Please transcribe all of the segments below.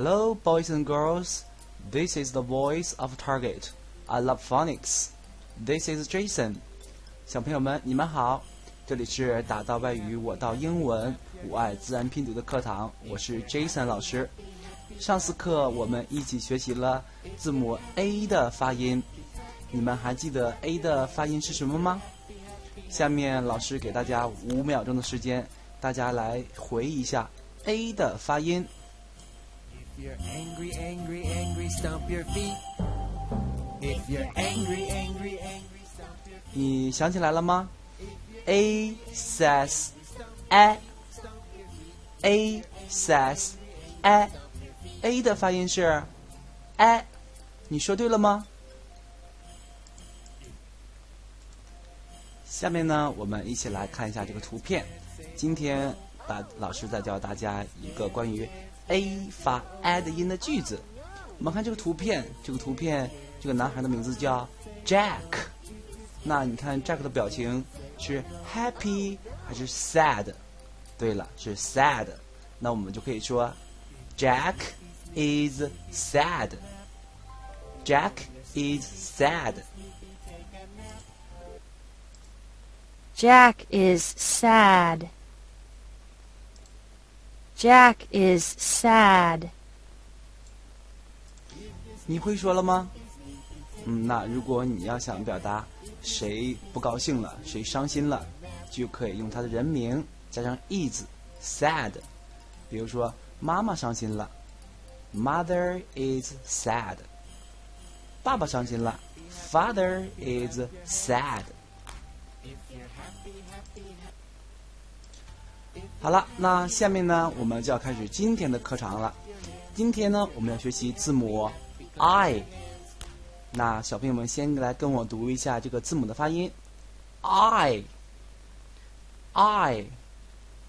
Hello, boys and girls. This is the voice of Target. I love phonics. This is Jason. 小朋友们，你们好，这里是打到外语我到英文，我爱自然拼读的课堂，我是 Jason 老师。上次课我们一起学习了字母 A 的发音，你们还记得 A 的发音是什么吗？下面老师给大家五秒钟的时间，大家来回忆一下 A 的发音。If you're angry, angry, angry, stomp your feet. If you're angry, angry, angry, stomp your feet. 你想起来了吗？A says a A says a A 的发音是 a，你说对了吗？下面呢，我们一起来看一下这个图片。今天把老师在教大家一个关于 A 发 a 的音的句子。我们看这个图片，这个图片，这个男孩的名字叫 Jack。那你看 Jack 的表情是 happy 还是 sad？对了，是 sad。那我们就可以说 Jack is sad。Jack is sad。 Jack is sad. Jack is sad. 你会说了吗？嗯，那如果你要想表达谁不高兴了，谁伤心了，就可以用他的人名加上 is sad。比如说，妈妈伤心了，Mother is sad。爸爸伤心了，Father is sad。好了，那下面呢，我们就要开始今天的课堂了。今天呢，我们要学习字母 I。那小朋友们先来跟我读一下这个字母的发音，I。I。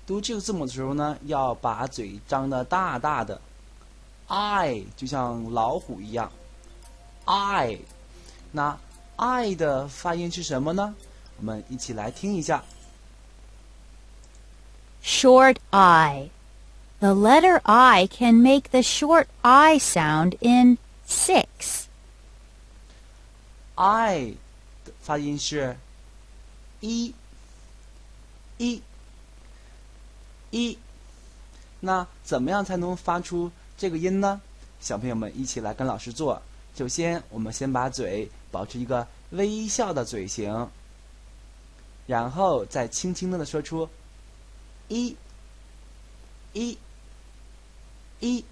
读这个字母的时候呢，要把嘴张得大大的，I 就像老虎一样，I。那 I 的发音是什么呢？我们一起来听一下。Short I. The letter I can make the short I sound in six. I 的发音是一一一。那怎么样才能发出这个音呢？小朋友们一起来跟老师做。首先，我们先把嘴保持一个微笑的嘴型，然后再轻轻的说出一一一。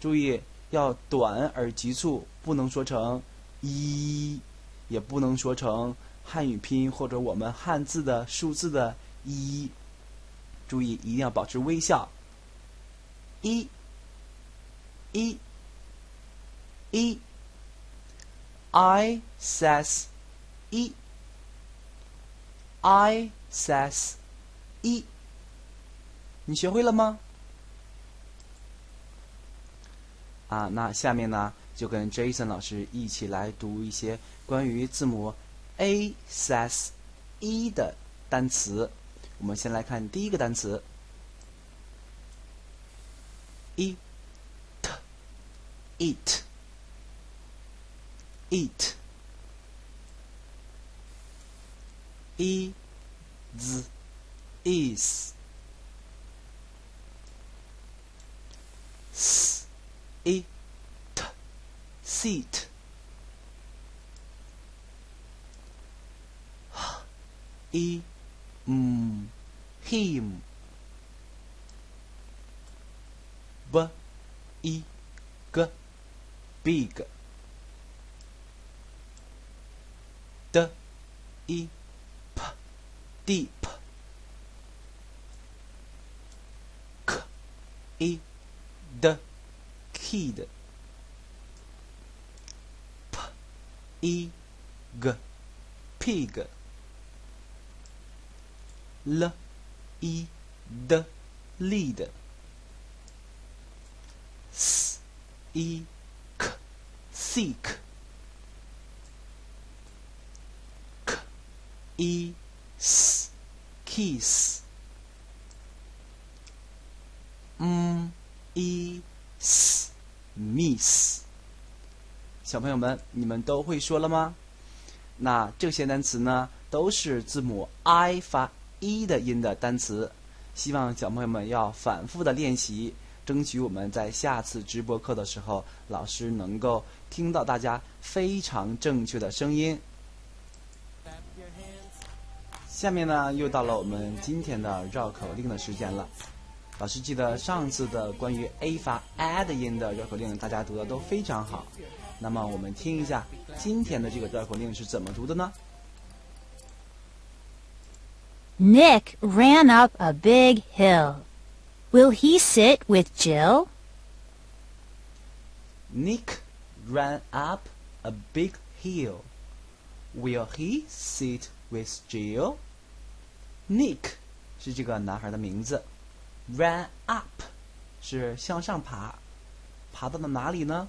注意要短而急促，不能说成一，也不能说成汉语拼音或者我们汉字的数字的一。注意一定要保持微笑。一，一，一。I says 一。I says 一。你学会了吗？啊，那下面呢，就跟 Jason 老师一起来读一些关于字母 A says 一的单词。我们先来看第一个单词，eat eat eat is is seat. E mm, him. B i g big. D i p deep. K i d kid i g. Pig l i d. Lead. S i k. Seek. K i s. Kiss. M i s. Miss。小朋友们，你们都会说了吗？那这些单词呢，都是字母 i 发 e 的音的单词。希望小朋友们要反复的练习，争取我们在下次直播课的时候，老师能够听到大家非常正确的声音。下面呢，又到了我们今天的绕口令的时间了。老师记得上次的关于 a 发 a 的音的绕口令，大家读的都非常好。那么我们听一下今天的这个绕口令是怎么读的呢？Nick ran up a big hill. Will he sit with Jill? Nick ran up a big hill. Will he sit with Jill? Nick 是这个男孩的名字，ran up 是向上爬，爬到了哪里呢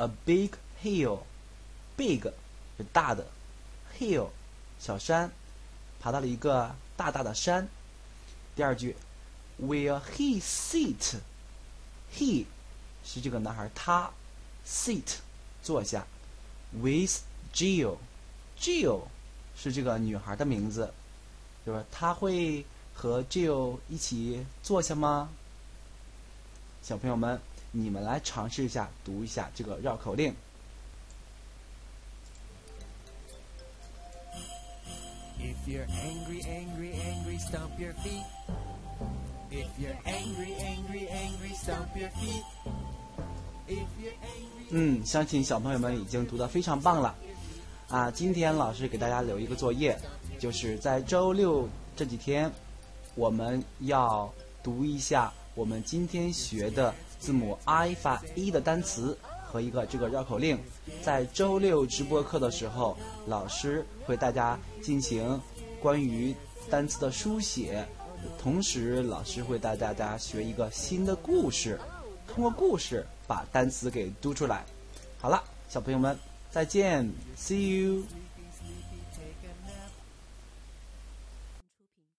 ？A big hill，big 是大的，hill 小山，爬到了一个大大的山。第二句，Will he sit？He 是这个男孩他，sit 坐下，with Jill，Jill 是这个女孩的名字，就是？他会和 Jill 一起坐下吗？小朋友们，你们来尝试一下读一下这个绕口令。If you're angry, angry, angry, stomp your feet. If you're angry, angry, angry, stomp your feet. If you're angry. 嗯，相信小朋友们已经读得非常棒了。啊，今天老师给大家留一个作业，就是在周六这几天，我们要读一下我们今天学的字母 i 发 e 的单词和一个这个绕口令。在周六直播课的时候，老师会大家进行关于单词的书写，同时老师会带大家学一个新的故事，通过故事把单词给读出来。好了，小朋友们，再见，See you。